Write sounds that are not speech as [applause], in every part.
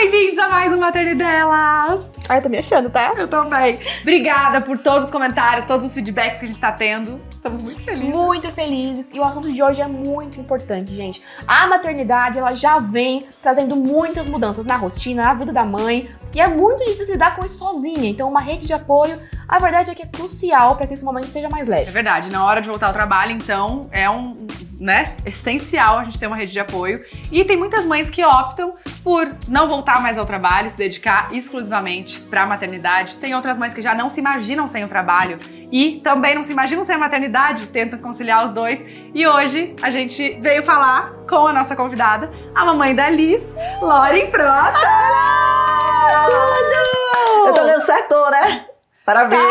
bem-vindos a mais uma Maternidelas! Ai, tô me achando, tá? Eu também. Obrigada por todos os comentários, todos os feedbacks que a gente tá tendo. Estamos muito felizes. Muito felizes. E o assunto de hoje é muito importante, gente. A maternidade, ela já vem trazendo muitas mudanças na rotina, na vida da mãe. E é muito difícil lidar com isso sozinha. Então, uma rede de apoio, a verdade é que é crucial para que esse momento seja mais É leve. verdade, na hora de voltar ao trabalho, então, é um, né, essencial a gente ter uma rede de apoio. E tem muitas mães que optam por não voltar mais ao trabalho, se dedicar exclusivamente para a maternidade. Tem outras mães que já não se imaginam sem o trabalho e também não se imaginam sem a maternidade, tentam conciliar os dois. E hoje a gente veio falar com a nossa convidada, a mamãe da Liz, Lauren Prota. Eu tô dando certo, né? Parabéns! [laughs]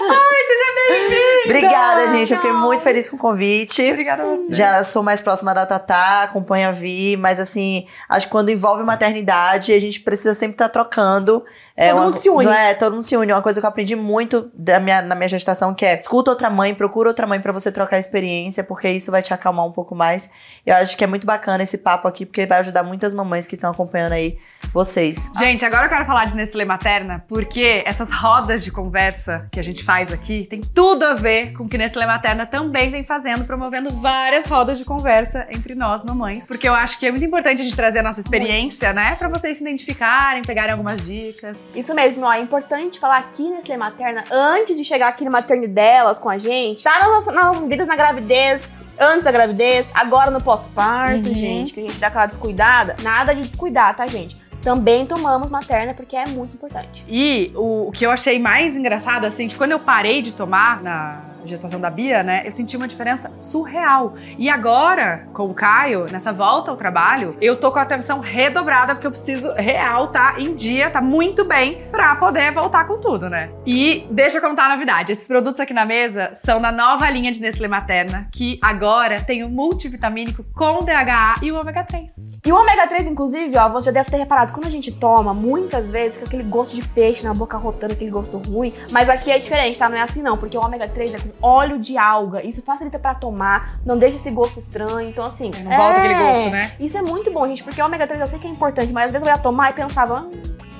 Ai, seja bem-vinda! Obrigada, gente. Eu fiquei muito feliz com o convite. Obrigada a você. Já sou mais próxima da Tatá, acompanho a Vi, mas assim, acho que quando envolve maternidade, a gente precisa sempre estar trocando. Todo uma- mundo se une. É, todo mundo se une. Uma coisa que eu aprendi muito da minha, na minha gestação, que é escuta outra mãe, procura outra mãe pra você trocar experiência, porque isso vai te acalmar um pouco mais. Eu acho que é muito bacana esse papo aqui, porque vai ajudar muitas mamães que estão acompanhando aí vocês. Gente, agora eu quero falar de Nestlé Materna, porque essas rodas de conversa que a gente faz aqui tem tudo a ver com o que Nestlé Materna também vem fazendo, promovendo várias rodas de conversa entre nós, mamães. Porque eu acho que é muito importante a gente trazer a nossa experiência, né? Pra vocês se identificarem, pegarem algumas dicas. Isso mesmo, ó. É importante falar aqui nesse Lê Materna, antes de chegar aqui na maternidelas com a gente, tá nas nossas, nas nossas vidas na gravidez, antes da gravidez, agora no pós-parto, Uhum. gente, que a gente dá aquela descuidada. Nada de descuidar, tá, gente? Também tomamos materna porque é muito importante. E o, o que eu achei mais engraçado, assim, que quando eu parei de tomar na gestação da Bia, né, eu senti uma diferença surreal. E agora, com o Caio, nessa volta ao trabalho, eu tô com a atenção redobrada, porque eu preciso real tá em dia, tá muito bem, pra poder voltar com tudo, né? E deixa eu contar a novidade: esses produtos aqui na mesa são da nova linha de Nestlé Materna, que agora tem o multivitamínico com DHA e o ômega 3. E o ômega 3, inclusive, ó, você deve ter reparado, quando a gente toma, muitas vezes fica aquele gosto de peixe na boca rotando, aquele gosto ruim. Mas aqui é diferente, tá? Não é assim não, porque o ômega 3 é com óleo de alga. Isso facilita pra tomar, não deixa esse gosto estranho. Então, assim. Não volta aquele gosto, né? Isso é muito bom, gente, porque o ômega 3 eu sei que é importante, mas às vezes eu ia tomar e pensava, hum,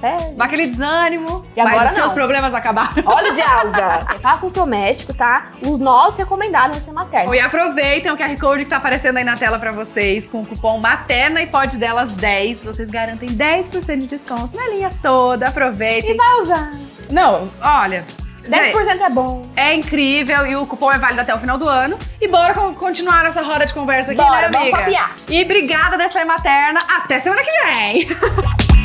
sério? Dá aquele desânimo, E agora mas os seus problemas acabaram. Óleo de alga. [laughs] Fala com o seu médico, tá? Os nossos recomendados na ser materna. E aproveitem o QR Code que tá aparecendo aí na tela pra vocês, com o cupom Materna e pode delas 10. Vocês garantem 10% de desconto na linha toda. Aproveitem. Vai usar. Não, olha. 10% gente, é bom. é incrível e o cupom é válido até o final do ano. E bora con- continuar nossa roda de conversa aqui, Bora, né, vamos amiga? papiar. E obrigada, Nestlé Materna. Até semana que vem. [laughs]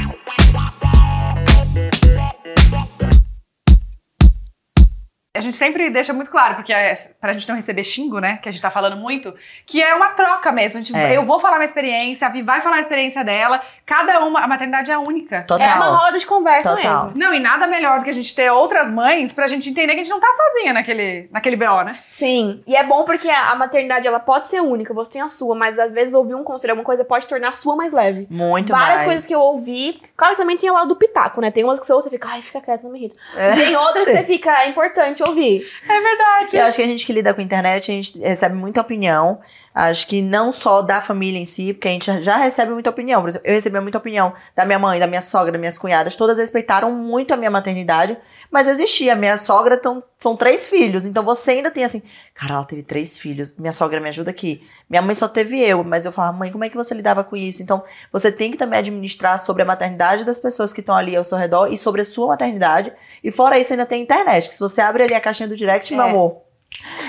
A gente sempre deixa muito claro, porque é pra gente não receber xingo, né? Que a gente tá falando muito, que é uma troca mesmo. A gente- É. Eu vou falar minha experiência, a Vi vai falar a experiência dela. Cada uma, a maternidade é única. Total. É uma roda de conversa Total. mesmo. Não, e nada melhor do que a gente ter outras mães pra gente entender que a gente não tá sozinha naquele, naquele BO, né? Sim, e é bom porque a a maternidade ela pode ser única, você tem a sua, mas às vezes ouvir um conselho, alguma coisa pode tornar a sua mais leve. Muito Várias mais. coisas que eu ouvi. Claro que também tem o lado do pitaco, né? Tem umas que você ouve e fica, ai, fica quieto, não me irrita. É. Tem outras que você [laughs] fica, é importante ouvir. É verdade. Eu acho que a gente que lida com a internet, a gente recebe muita opinião. Acho que não só da família em si, porque a gente já recebe muita opinião. Por exemplo, eu recebi muita opinião da minha mãe, da minha sogra, das minhas cunhadas. Todas respeitaram muito a minha maternidade, mas existia. Minha sogra tão, são três filhos, então você ainda tem assim, cara, ela teve três filhos. Minha sogra me ajuda aqui. Minha mãe só teve eu, mas eu falava, mãe, como é que você lidava com isso? Então, você tem que também administrar sobre a maternidade das pessoas que estão ali ao seu redor e sobre a sua maternidade. E fora isso, ainda tem internet, que se você abre ali a caixinha do direct, meu É. amor,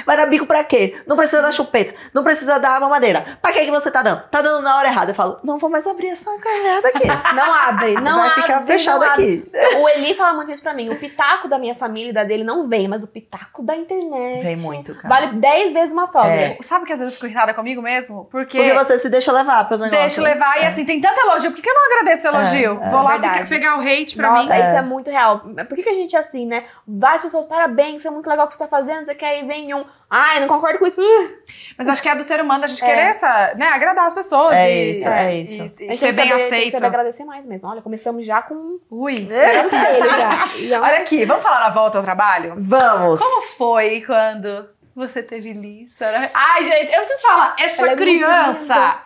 Vai dar bico pra quê? Não precisa dar chupeta, não precisa dar mamadeira. Pra que, que você tá dando? Tá dando na hora errada. Eu falo, não vou mais abrir essa merda aqui. [laughs] Não abre, não Vai abre, ficar fechado aqui. O Eli fala muito isso pra mim. O pitaco da minha família e da dele não vem, mas o pitaco da internet. Vem muito, cara. Vale 10 vezes uma sogra. É. Sabe que às vezes eu fico irritada comigo mesmo? Porque. Porque você se deixa levar pelo negócio. Deixa levar e assim, tem tanto elogio. Por que, que eu não agradeço o elogio? É, é Vou lá verdade. pegar o hate pra Nossa, mim. isso É. é muito real. Por que, que a gente é assim, né? Várias pessoas, parabéns, isso é muito legal o que você tá fazendo, você quer ir, vem um. Ai, não concordo com isso. Uh, Mas acho que é do ser humano a gente É. querer essa, né, agradar as pessoas. É e, isso, é isso. E, a e ser bem saber, Tem que aceito. saber agradecer mais mesmo. Olha, começamos já com Ui. É. conselho já. E é Olha aqui, vamos falar na volta ao trabalho? Vamos. Como foi quando você teve Liz? Ai, gente, eu preciso falar, essa Ela é muito criança. linda.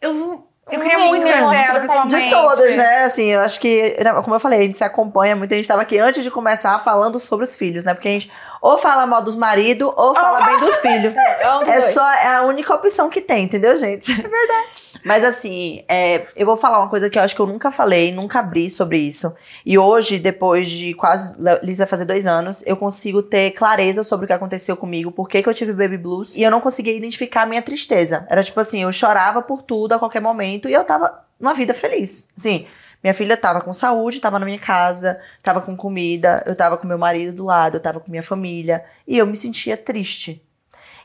eu Eu queria muito conhecer ela pessoalmente. De todas, né? Assim, eu acho que, como eu falei, a gente se acompanha, muita gente estava aqui antes de começar falando sobre os filhos, né? Porque a gente ou fala mal dos maridos ou fala bem dos [laughs] filhos. É É só é a única opção que tem, entendeu, gente? É verdade. Mas assim, é, eu vou falar uma coisa que eu acho que eu nunca falei, nunca abri sobre isso. E hoje, depois de quase. Liz vai fazer dois anos, eu consigo ter clareza sobre o que aconteceu comigo, por que, que eu tive baby blues. E eu não conseguia identificar a minha tristeza. Era tipo assim, eu chorava por tudo a qualquer momento e eu tava numa vida feliz. Assim. Minha filha tava com saúde, tava na minha casa, tava com comida, eu tava com meu marido do lado, eu tava com minha família. E eu me sentia triste.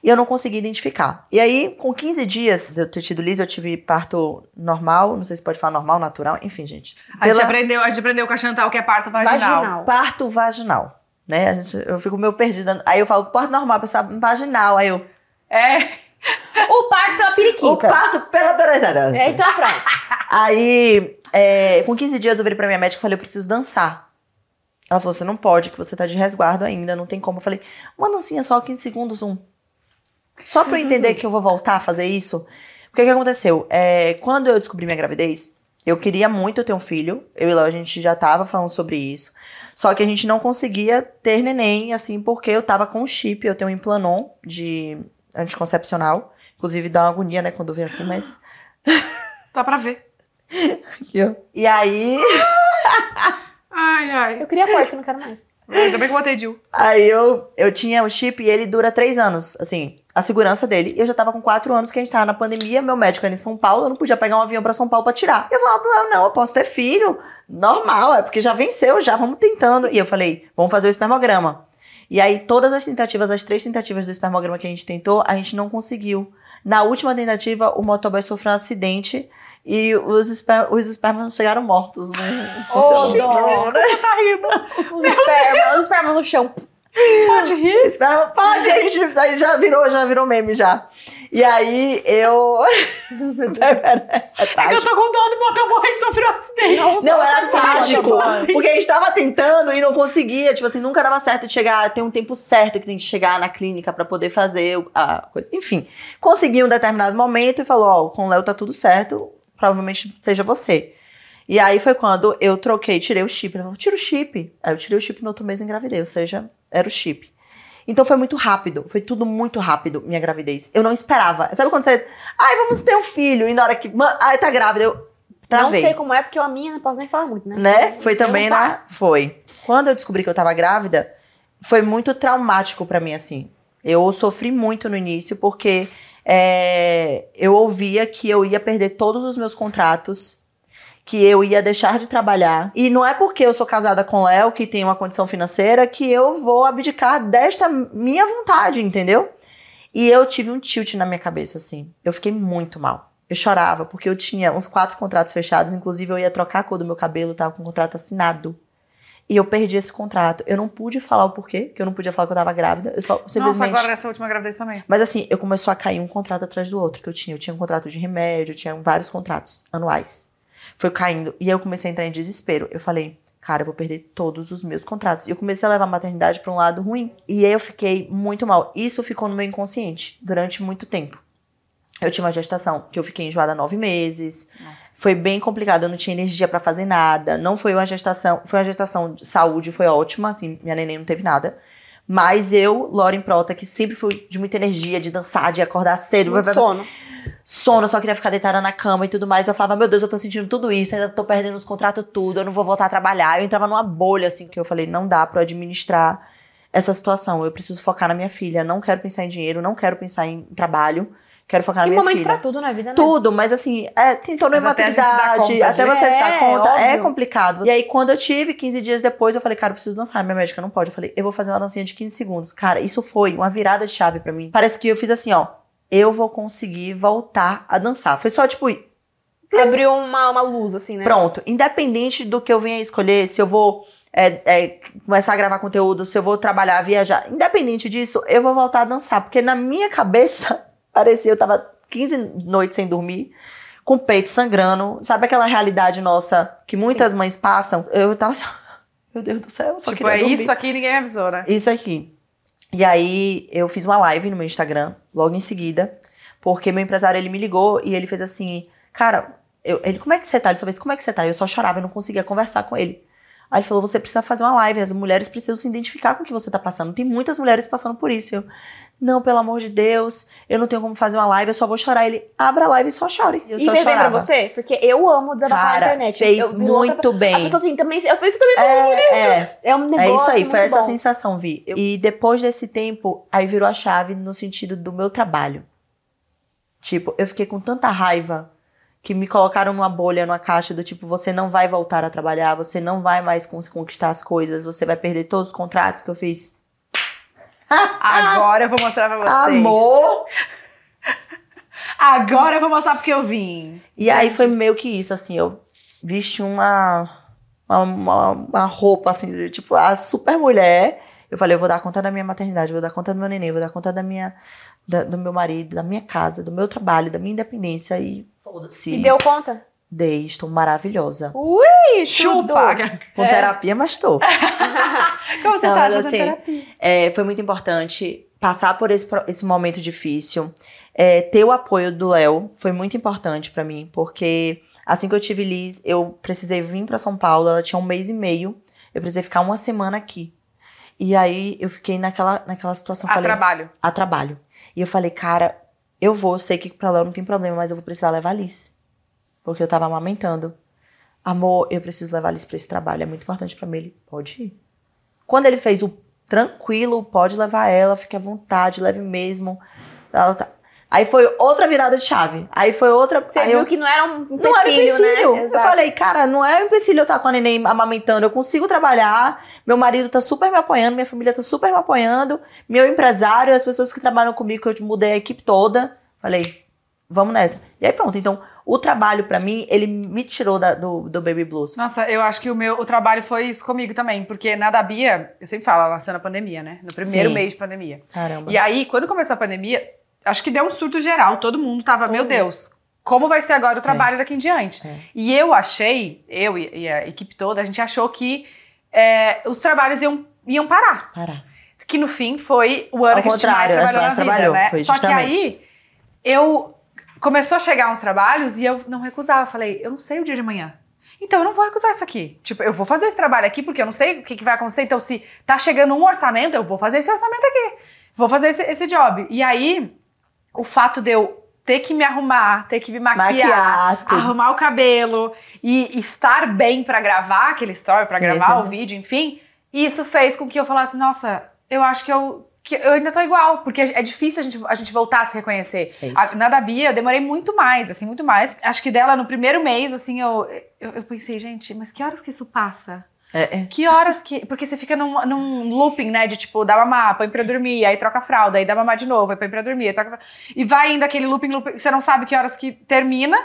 E eu não conseguia identificar. E aí, com 15 dias de eu ter tido Liz, eu tive parto normal, não sei se pode falar normal, natural, enfim, gente. A gente, Pela- aprendeu, a gente aprendeu com a Chantal que é parto vaginal. Vaginal. Parto vaginal. Né? A gente- eu fico meio perdida. Aí eu falo, parto normal, pessoa vaginal. Aí eu. É. O parto pela O periquita. parto pela bereira. É, então pronto. Aí, é, com 15 dias, eu virei pra minha médica e falei, eu preciso dançar. Ela falou, você não pode, que você tá de resguardo ainda, não tem como. Eu falei, uma dancinha só, 15 segundos, um. Só pra eu entender que eu vou voltar a fazer isso. O que que aconteceu? É, quando eu descobri minha gravidez, eu queria muito ter um filho. Eu e Léo, a gente já tava falando sobre isso. Só que a gente não conseguia ter neném, assim, porque eu tava com um chip. Eu tenho um implanon de anticoncepcional. Inclusive, dá uma agonia, né, quando vê assim, mas... [laughs] Dá pra ver. Aqui, ó. E aí... Ai, ai. Eu queria corte, eu não quero mais. Ainda bem que eu botei Jill. Aí eu, eu tinha o chip e ele dura três anos, assim, a segurança dele. E eu já tava com quatro anos que a gente tava na pandemia, meu médico era em São Paulo, eu não podia pegar um avião pra São Paulo pra tirar. Eu falava pra ela, não, eu posso ter filho, normal, é porque já venceu, já vamos tentando. E eu falei, vamos fazer o espermograma. E aí todas as tentativas, as três tentativas do espermograma que a gente tentou, a gente não conseguiu. Na última tentativa, o motoboy sofreu um acidente e os, esper os espermas chegaram mortos. Né? Ô, Funcionou. dó. Tá rindo. Os espermas, os espermas no chão. Pode rir. [laughs] Pode, a gente aí já virou, já virou meme já. E aí eu. [laughs] é É que eu tô com dó do motoboy que sofreu um acidente. Não, era trágico. assim. Porque a gente tava tentando e não conseguia. Tipo assim, nunca dava certo de chegar. Tem um tempo certo que tem que chegar na clínica pra poder fazer a coisa. Enfim, consegui um determinado momento e falou: Ó, com o Léo tá tudo certo. Provavelmente seja você. E aí foi quando eu troquei, tirei o chip. Ele falou: tira o chip. Aí eu tirei o chip no outro mês engravidei. Ou seja, era o chip. Então foi muito rápido, foi tudo muito rápido, minha gravidez. Eu não esperava. Sabe quando você. Ai, vamos ter um filho. E na hora que. "Ma- Ai, tá grávida, eu. Travei Não sei como é, porque a minha não posso nem falar muito, né? né? Foi também, um né? Foi. Quando eu descobri que eu tava grávida, foi muito traumático pra mim, assim. Eu sofri muito no início, porque é, eu ouvia que eu ia perder todos os meus contratos, que eu ia deixar de trabalhar. E não é porque eu sou casada com Léo, que tem uma condição financeira, que eu vou abdicar desta minha vontade, entendeu? E eu tive um tilt na minha cabeça, assim. Eu fiquei muito mal. Eu chorava, porque eu tinha uns quatro contratos fechados, inclusive eu ia trocar a cor do meu cabelo, tava com o contrato assinado. E eu perdi esse contrato. Eu não pude falar o porquê, que eu não podia falar que eu tava grávida. Eu só Nossa, simplesmente. agora nessa última gravidez também. Mas assim, eu começou a cair um contrato atrás do outro que eu tinha. Eu tinha um contrato de remédio, eu tinha vários contratos anuais. Foi caindo. E aí eu comecei a entrar em desespero. Eu falei, cara, eu vou perder todos os meus contratos. E eu comecei a levar a maternidade pra um lado ruim. E aí eu fiquei muito mal. Isso ficou no meu inconsciente durante muito tempo. Eu tinha uma gestação que eu fiquei enjoada nove meses. Nossa. Foi bem complicado, eu não tinha energia pra fazer nada. Não foi uma gestação, foi uma gestação de saúde, foi ótima, assim, minha neném não teve nada. Mas eu, Lauren Prota, que sempre fui de muita energia, de dançar, de acordar cedo, Muito sono. Sono, eu só queria ficar deitada na cama e tudo mais. Eu falava, meu Deus, eu tô sentindo tudo isso, ainda tô perdendo os contratos tudo, eu não vou voltar a trabalhar. Eu entrava numa bolha, assim, que eu falei, não dá pra eu administrar essa situação. Eu preciso focar na minha filha, não quero pensar em dinheiro, não quero pensar em trabalho, quero focar na Tem minha momento filha. pra tudo na vida, né? Tudo, mas assim, é, tem toda uma até a gente se dar maturidade, conta até você se dar É, conta, é óbvio. complicado. E aí, quando eu tive, 15 dias depois, eu falei, cara, eu preciso dançar. Minha médica não pode. Eu falei, eu vou fazer uma dancinha de 15 segundos. Cara, isso foi uma virada de chave pra mim. Parece que eu fiz assim, ó, eu vou conseguir voltar a dançar. Foi só, tipo, Abriu uma, uma luz, assim, né? Pronto, independente do que eu venha escolher, se eu vou é, é, começar a gravar conteúdo, se eu vou trabalhar, viajar, independente disso, eu vou voltar a dançar. Porque na minha cabeça, [laughs] parecia, eu tava 15 noites sem dormir, com o peito sangrando. Sabe aquela realidade nossa que muitas mães passam? Eu tava assim, [laughs] meu Deus do céu, só tipo, é dormir. isso aqui ninguém me avisou, né? Isso aqui. E aí eu fiz uma live no meu Instagram, logo em seguida, porque meu empresário ele me ligou e ele fez assim, cara, Eu, ele, como é que você tá? Ele só fez, como é que você tá? Eu só chorava, eu não conseguia conversar com ele. Aí ele falou, você precisa fazer uma live, as mulheres precisam se identificar com o que você tá passando. Tem muitas mulheres passando por isso. Eu, não, pelo amor de Deus, eu não tenho como fazer uma live, eu só vou chorar. Ele, abra a live e só chore. Eu E só bem pra chorava. você? Porque eu amo desabafar Cara, na internet. fez eu, virou outra- muito bem. A pessoa assim, também, eu fiz isso também. É, é. É um negócio É isso aí, muito foi essa bom. sensação, Vi. E depois desse tempo, aí virou a chave no sentido do meu trabalho. Tipo, eu fiquei com tanta raiva que me colocaram numa bolha, numa caixa do tipo, você não vai voltar a trabalhar, você não vai mais conquistar as coisas, você vai perder todos os contratos que eu fiz. Agora eu vou mostrar pra vocês. Amor! Agora eu vou mostrar porque eu vim. E aí foi meio que isso, assim, eu vesti uma, uma, uma, uma roupa, assim, de, tipo, a super mulher. Eu falei, eu vou dar conta da minha maternidade, vou dar conta do meu neném, vou dar conta da minha, da- do meu marido, da minha casa, do meu trabalho, da minha independência e foda-se. E deu conta? Dei, estou maravilhosa. Ui, Chupa! Com terapia, mas estou. [laughs] Como você Não, tá fazendo assim, terapia? É, foi muito importante passar por esse, esse momento difícil. É, ter o apoio do Léo foi muito importante pra mim, porque assim que eu tive Liz, eu precisei vir pra São Paulo, ela tinha um mês e meio, eu precisei ficar uma semana aqui. E aí eu fiquei naquela, naquela situação, A falei, trabalho. a trabalho. E eu falei, cara, eu vou, sei que pra Léo não tem problema, mas eu vou precisar levar a Liz. Porque eu tava amamentando. Amor, eu preciso levar a Liz pra esse trabalho, é muito importante pra mim. Ele, pode ir. Quando ele fez o tranquilo, pode levar ela, fique à vontade, leve mesmo. Tá- Aí foi outra virada de chave. Aí foi outra. Você viu eu- que não era um empecilho, não era empecilho. né? Eu falei, cara, não é um empecilho eu estar com a neném amamentando. Eu consigo trabalhar. Meu marido tá super me apoiando, minha família tá super me apoiando. Meu empresário, as pessoas que trabalham comigo, que eu mudei a equipe toda. Falei, vamos nessa. E aí pronto. Então, o trabalho pra mim, ele me tirou da- do, do Baby Blues. Nossa, eu acho que o meu o trabalho foi isso comigo também. Porque na da Bia, eu sempre falo, ela nasceu na pandemia, né? No primeiro Sim. mês de pandemia. Caramba. E aí, quando começou a pandemia, acho que deu um surto geral. Todo mundo tava, meu Deus, como vai ser agora o trabalho daqui em diante? É. E eu achei, eu e, a equipe toda, a gente achou que é, os trabalhos iam, iam parar. Parar. Que no fim foi o ano Ao que a gente mais trabalhou na vida, trabalhou, né? foi Só que aí eu começou a chegar uns trabalhos e eu não recusava. Falei, eu não sei o dia de amanhã. Então eu não vou recusar isso aqui. Tipo, eu vou fazer esse trabalho aqui porque eu não sei o que, que vai acontecer. Então, se tá chegando um orçamento, eu vou fazer esse orçamento aqui. Vou fazer esse, esse job. E aí, o fato de eu ter que me arrumar, ter que me maquiar, arrumar o cabelo e estar bem pra gravar aquele story, pra Sim, gravar sim, o sim. vídeo, enfim, isso fez com que eu falasse, nossa, eu acho que eu, que eu ainda tô igual, porque é difícil a gente, a gente voltar a se reconhecer. É. A- na da Bia, eu demorei muito mais, assim, muito mais. Acho que dela, no primeiro mês, assim, eu, eu, eu pensei, gente, mas que horas que isso passa? É, é. Que horas que. Porque você fica num, num looping, né? De tipo, dá mamar, põe pra dormir, aí troca a fralda, aí dá mamar de novo, aí põe pra dormir, aí troca. E vai indo aquele looping, looping, você não sabe que horas que termina.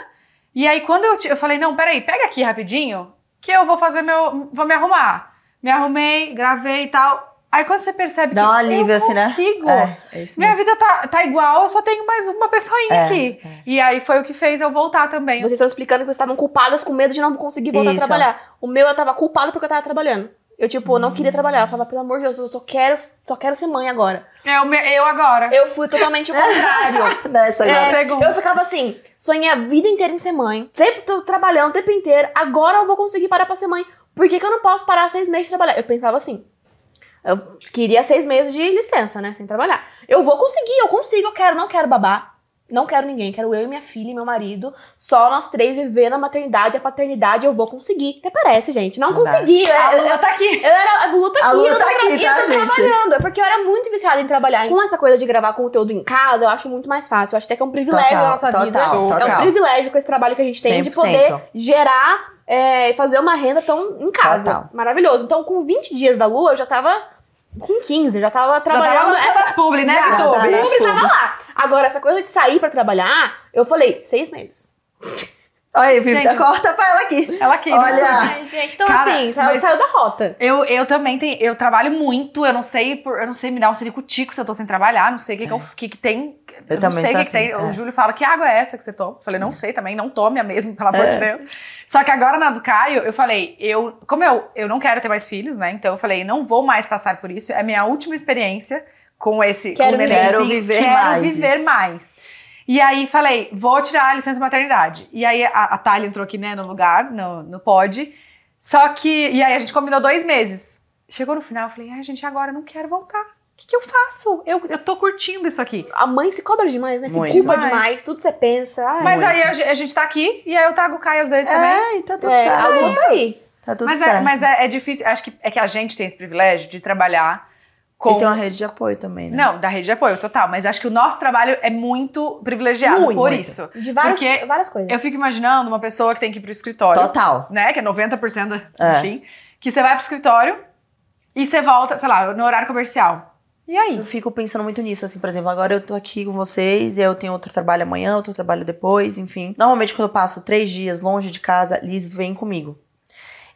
E aí, quando eu, te- eu falei, não, peraí, pega aqui rapidinho, que eu vou fazer meu. Vou me arrumar. Me arrumei, gravei e tal. Aí quando você percebe Dá que um alívio, eu assim, né? consigo. É, é isso Minha vida tá, tá igual, eu só tenho mais uma pessoinha É, aqui. é. E aí foi o que fez eu voltar também. Vocês estão explicando que vocês estavam culpadas com medo de não conseguir voltar Isso. a trabalhar. O meu, eu tava culpado porque eu tava trabalhando. Eu, tipo, não queria trabalhar. Eu tava, pelo amor de Deus, eu só quero, só quero ser mãe agora. É o meu- eu agora. Eu fui totalmente o contrário. [laughs] Nessa É, agora. Segundo. eu ficava assim, sonhei a vida inteira em ser mãe. Sempre tô trabalhando o tempo inteiro. Agora eu vou conseguir parar pra ser mãe. Por que, que eu não posso parar seis meses de trabalhar? Eu pensava assim. Eu queria seis meses de licença, né? Sem trabalhar. Eu vou conseguir, eu consigo, eu quero, não quero babar. Não quero ninguém, quero eu e minha filha e meu marido. Só nós três viver na maternidade, a paternidade, eu vou conseguir. Até parece, gente. Não consegui. Eu, A eu, Lua tá aqui. eu era a Lu tá aqui, A Lu eu tô, tá tra- aqui, eu tá, tô gente? trabalhando. É porque eu era muito viciada em trabalhar. Com essa coisa de gravar conteúdo em casa, eu acho muito mais fácil. Eu acho até que é um privilégio Total, da nossa vida. total, É um total. privilégio com esse trabalho que a gente tem de 100%. poder gerar é, e fazer uma renda tão em casa. Total. Maravilhoso. Então, com 20 dias da lua, eu já tava. Com 15, eu já tava Já trabalhando. tava no essa- publi, né, já, Vitor? o Publi tava lá. Agora, essa coisa de sair pra trabalhar, eu falei, seis meses. Olha aí, Vivi, Gente, corta pra ela aqui. Ela aqui Olha. gente, então Cara, assim, saiu, saiu da rota. Eu, eu também tenho, eu trabalho muito, eu não sei, por, eu não sei me dar um ciricutico se eu tô sem trabalhar, não sei o que, que, eu- que, que tem. Eu não também sei o que, que tem. assim, é. O Júlio fala que água é essa que você toma. Eu falei, não sei também, não tome a mesma, pelo amor É. de Deus. Só que agora na do Caio, eu falei, eu, como eu, eu não quero ter mais filhos, né? Então eu falei, não vou mais passar por isso. É minha última experiência com esse Quero com o nenenzinho. Quero viver quero mais viver isso. mais. E aí falei, vou tirar a licença maternidade. E aí a, a Thalia entrou aqui, né, no lugar, no, no pod. Só que. E aí a gente combinou dois meses. Chegou no final, eu falei, ai, gente, agora eu não quero voltar. O que, que eu faço? Eu, eu tô curtindo isso aqui. A mãe se cobra demais, né? Se Muito. culpa Demais. demais, tudo você pensa. Ai, Mas Muito. aí a, a gente tá aqui e aí eu trago o Caio às vezes também. É, e tá tudo é, certo. Tá aí. Tá tudo Mas, certo. é, mas é, é difícil. Acho que é que a gente tem esse privilégio de trabalhar com. E tem uma rede de apoio também, né? Não, da rede de apoio, total. Mas acho que o nosso trabalho é muito privilegiado Muito. por Muito. isso. De várias, Porque várias coisas. Eu fico imaginando uma pessoa que tem que ir pro escritório, Total. né? Que é 90% da, É. enfim. Que você vai pro escritório e você volta, sei lá, no horário comercial. E aí? Eu fico pensando muito nisso, assim, por exemplo, agora eu tô aqui com vocês e eu tenho outro trabalho amanhã, outro trabalho depois, enfim. Normalmente, quando eu passo três dias longe de casa, Liz vem comigo.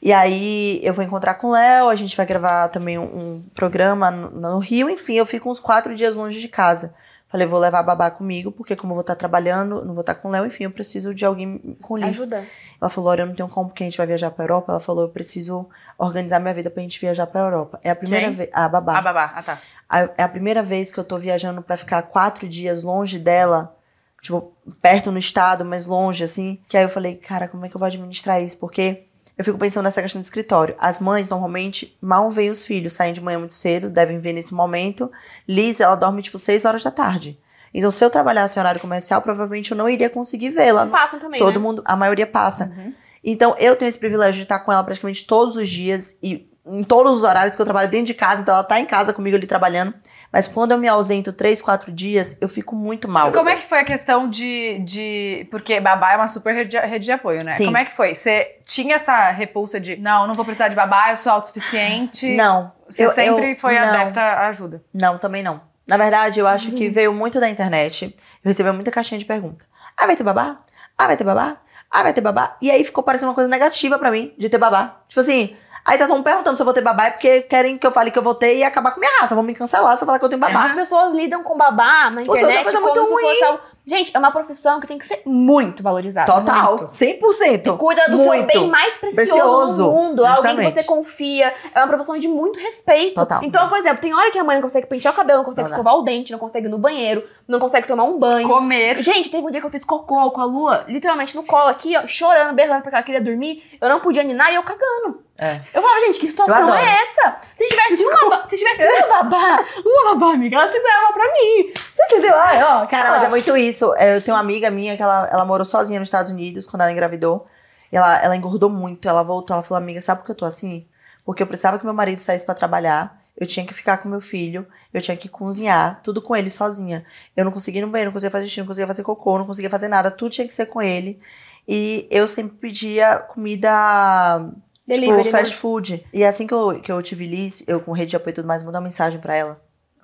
E aí eu vou encontrar com o Léo, a gente vai gravar também um, um programa no, no Rio, enfim, eu fico uns quatro dias longe de casa. Falei, vou levar a babá comigo, porque como eu vou estar trabalhando, não vou estar com o Léo, enfim, eu preciso de alguém com Liz. Ajuda. Ela falou, olha, eu não tenho como porque a gente vai viajar pra Europa. Ela falou, eu preciso organizar minha vida pra gente viajar pra Europa. É a primeira Quem? vez. A babá. A babá. Ah, tá. A- É a primeira vez que eu tô viajando pra ficar quatro dias longe dela, tipo, perto no estado, mas longe, assim. Que aí eu falei, cara, como é que eu vou administrar isso? Porque eu fico pensando nessa questão do escritório. As mães, normalmente, mal veem os filhos, saem de manhã muito cedo, devem ver nesse momento. Liz, ela dorme, tipo, seis horas da tarde. Então, se eu trabalhasse em horário comercial, provavelmente eu não iria conseguir vê-la. Eles passam também, Todo né? mundo, a maioria passa. Uhum. Então, eu tenho esse privilégio de estar com ela praticamente todos os dias e em todos os horários que eu trabalho dentro de casa. Então, ela tá em casa comigo ali trabalhando. Mas quando eu me ausento três, quatro dias, eu fico muito mal. E como é que foi a questão de. de porque babá é uma super rede, rede de apoio, né? Sim. Como é que foi? Você tinha essa repulsa de não, não vou precisar de babá, eu sou autossuficiente? Não. Você eu- sempre eu- foi não. adepta à ajuda. Não, também não. Na verdade, eu acho Uhum. que veio muito da internet. Eu recebi muita caixinha de pergunta. Ah, vai ter babá? Ah, vai ter babá? Ah, vai ter babá? E aí ficou parecendo uma coisa negativa pra mim de ter babá. Tipo assim, aí tá todo mundo perguntando se eu vou ter babá é porque querem que eu fale que eu vou ter e acabar com minha raça. Vão me cancelar se eu falar que eu tenho babá. As pessoas lidam com babá na é internet coisa como muito se fosse algo... Gente, é uma profissão que tem que ser muito valorizada. Total, Muito. 100%. Cuida do seu Muito. bem mais precioso, Precioso, no mundo. Alguém que justamente. você confia. É uma profissão de muito respeito. Total. Então, por exemplo, tem hora que a mãe não consegue pentear o cabelo, não consegue Não escovar o dente, não consegue ir no banheiro, não consegue tomar um banho. Comer. Gente, teve um dia que eu fiz cocô com a Lua, literalmente no colo aqui, ó, chorando, berrando porque ela queria dormir. Eu não podia ninar e eu cagando. É. Eu falava, gente, que situação é essa? Se tivesse uma, ba- se tivesse uma babá, uma babá, amiga, ela segurava pra mim. Você entendeu? Ai, ó, Cara, mas é muito isso. É, Eu tenho uma amiga minha que ela, ela morou sozinha nos Estados Unidos quando ela engravidou. Ela, ela engordou muito. Ela voltou, ela falou, amiga, sabe por que eu tô assim? Porque eu precisava que meu marido saísse pra trabalhar. Eu tinha que ficar com meu filho. Eu tinha que cozinhar. Tudo com ele sozinha. Eu não conseguia ir no banheiro, não conseguia fazer xixi, não conseguia fazer cocô, não conseguia fazer nada. Tudo tinha que ser com ele. E eu sempre pedia comida Delivery, tipo, né? fast food. E assim que eu, que eu tive Liz, eu com rede de apoio e tudo mais, mandei uma mensagem pra ela.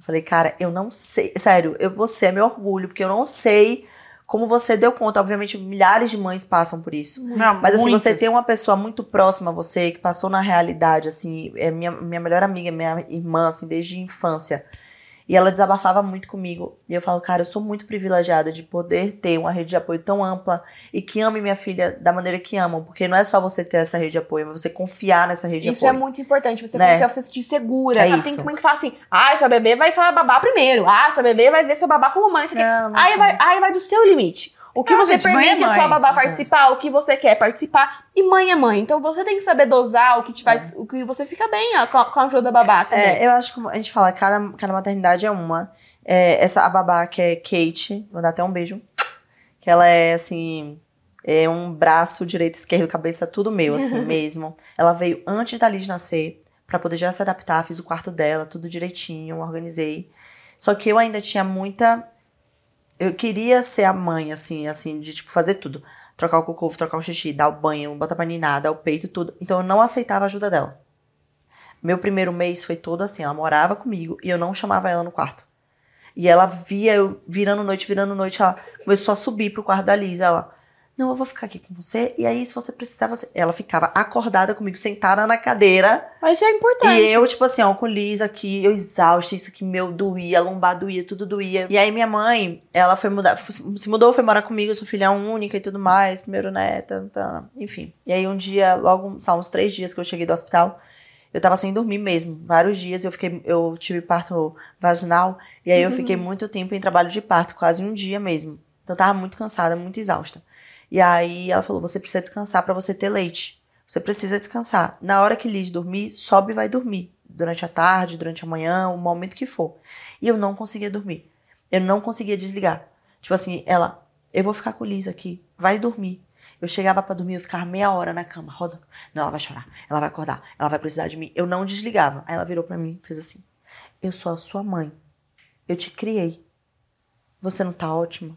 Falei, cara, eu não sei. Sério, eu, você é meu orgulho, porque eu não sei como você deu conta. Obviamente, milhares de mães passam por isso. Não, Mas assim, muitas. você tem uma pessoa muito próxima a você, que passou na realidade, assim, é minha, minha melhor amiga, minha irmã, assim, desde a infância. E ela desabafava muito comigo. E eu falo, cara, eu sou muito privilegiada de poder ter uma rede de apoio tão ampla e que ame minha filha da maneira que amam. Porque não é só você ter essa rede de apoio, mas você confiar nessa rede Isso de é apoio. muito importante, você Né? confiar, você se sentir segura. É Tem isso. mãe que fala assim, ah, sua bebê vai falar babá primeiro. Ah, sua bebê vai ver seu babá como mãe. Isso. Não, não Aí vai, aí vai do seu limite. O que Não, você mãe é permite a sua babá participar, o que você quer participar. E mãe é mãe. Então você tem que saber dosar o que te faz, É. o que você fica bem ó, com, a, com a ajuda da babá também. É, eu acho que a gente fala, cada, cada maternidade é uma. É, essa a babá que é Kate, vou dar até um beijo. Que ela é assim. É um braço direito, esquerdo, cabeça, tudo meu, assim [laughs] mesmo. Ela veio antes da Liz nascer, pra poder já se adaptar, fiz o quarto dela, tudo direitinho, organizei. Só que eu ainda tinha muita. Eu queria ser a mãe, assim, assim, de tipo, fazer tudo. Trocar o cocô, trocar o xixi, dar o banho, botar pra ninar, dar o peito, tudo. Então eu não aceitava a ajuda dela. Meu primeiro mês foi todo assim, ela morava comigo e eu não chamava ela no quarto. E ela via eu virando noite, virando noite, ela começou a subir pro quarto da Liz. Ela, não, eu vou ficar aqui com você. E aí, se você precisar, você. Ela ficava acordada comigo, sentada na cadeira. Mas isso é importante. E eu, tipo assim, ó, com Liz aqui, eu exausta, isso aqui, meu, doía, lombar doía, tudo doía. E aí, minha mãe, ela foi mudar, se mudou, foi morar comigo, eu sou filha única e tudo mais, primeiro neta, enfim. E aí, um dia, logo, só uns três dias que eu cheguei do hospital, eu tava sem dormir mesmo, vários dias, eu fiquei, eu tive parto vaginal, e aí eu fiquei muito tempo em trabalho de parto, quase um dia mesmo. Então eu tava muito cansada, muito exausta. E aí ela falou: você precisa descansar para você ter leite. Você precisa descansar. Na hora que Liz dormir, sobe e vai dormir. Durante a tarde, durante a manhã, o momento que for. E eu não conseguia dormir. Eu não conseguia desligar. Tipo assim, ela, eu vou ficar com Liz aqui, vai dormir. Eu chegava para dormir, eu ficava meia hora na cama, rodando. Não, ela vai chorar, ela vai acordar, ela vai precisar de mim. Eu não desligava. Aí ela virou para mim e fez assim: Eu sou a sua mãe. Eu te criei. Você não tá ótima?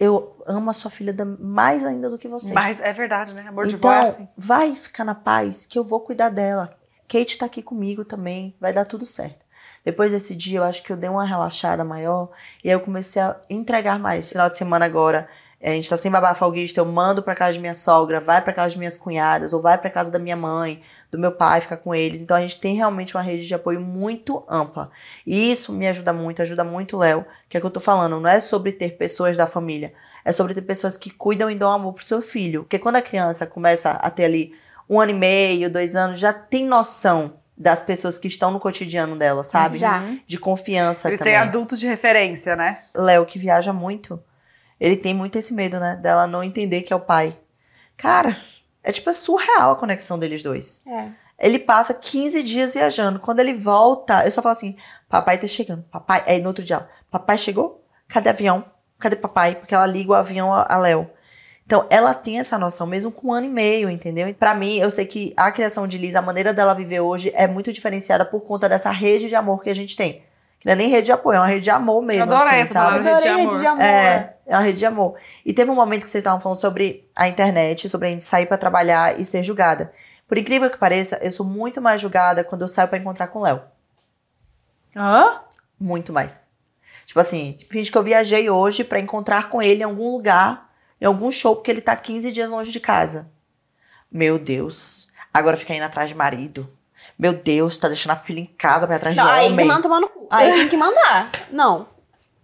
Eu amo a sua filha mais ainda do que você. Mas é verdade, né? Amor de então, vó é assim. vai ficar na paz que eu vou cuidar dela. Kate tá aqui comigo também, vai dar tudo certo. Depois desse dia, eu acho que eu dei uma relaxada maior e aí eu comecei a entregar mais. Final de semana agora, eh, a gente tá sem babá folguista, eu mando pra casa de minha sogra, vai pra casa de minhas cunhadas, ou vai pra casa da minha mãe, do meu pai, ficar com eles. Então a gente tem realmente uma rede de apoio muito ampla. E isso me ajuda muito, ajuda muito o Léo, que é o que eu tô falando, não é sobre ter pessoas da família, é sobre ter pessoas que cuidam e dão amor pro seu filho. Porque quando a criança começa a ter ali um ano e meio, dois anos, já tem noção das pessoas que estão no cotidiano dela, sabe? Já. De confiança Eles também. têm adultos de referência, né? Léo, que viaja muito, ele tem muito esse medo, né? Dela não entender que é o pai. Cara, é tipo é surreal a conexão deles dois. É. Ele passa 15 dias viajando. Quando ele volta, eu só falo assim: papai tá chegando. Papai. Aí no outro dia, papai chegou? Cadê avião? Cadê papai? Porque ela liga o avião a Léo. Então, ela tem essa noção, mesmo com um ano e meio, entendeu? E pra mim, eu sei que a criação de Liz, a maneira dela viver hoje, é muito diferenciada por conta dessa rede de amor que a gente tem. Que não é nem rede de apoio, é uma rede de amor mesmo. Eu adorei assim, essa sabe? palavra. Adorei Rede de rede de amor. É, é uma rede de amor. E teve um momento que vocês estavam falando sobre a internet, sobre a gente sair pra trabalhar e ser julgada. Por incrível que pareça, eu sou muito mais julgada quando eu saio pra encontrar com o Léo. Hã? Muito mais. Tipo assim, finge que eu viajei hoje pra encontrar com ele em algum lugar, em algum show, porque ele tá 15 dias longe de casa. Meu Deus. Agora fica indo atrás de marido. Meu Deus, tá deixando a filha em casa pra ir atrás Não, de aí você homem. manda tomar no cu. Aí tem que mandar. Não.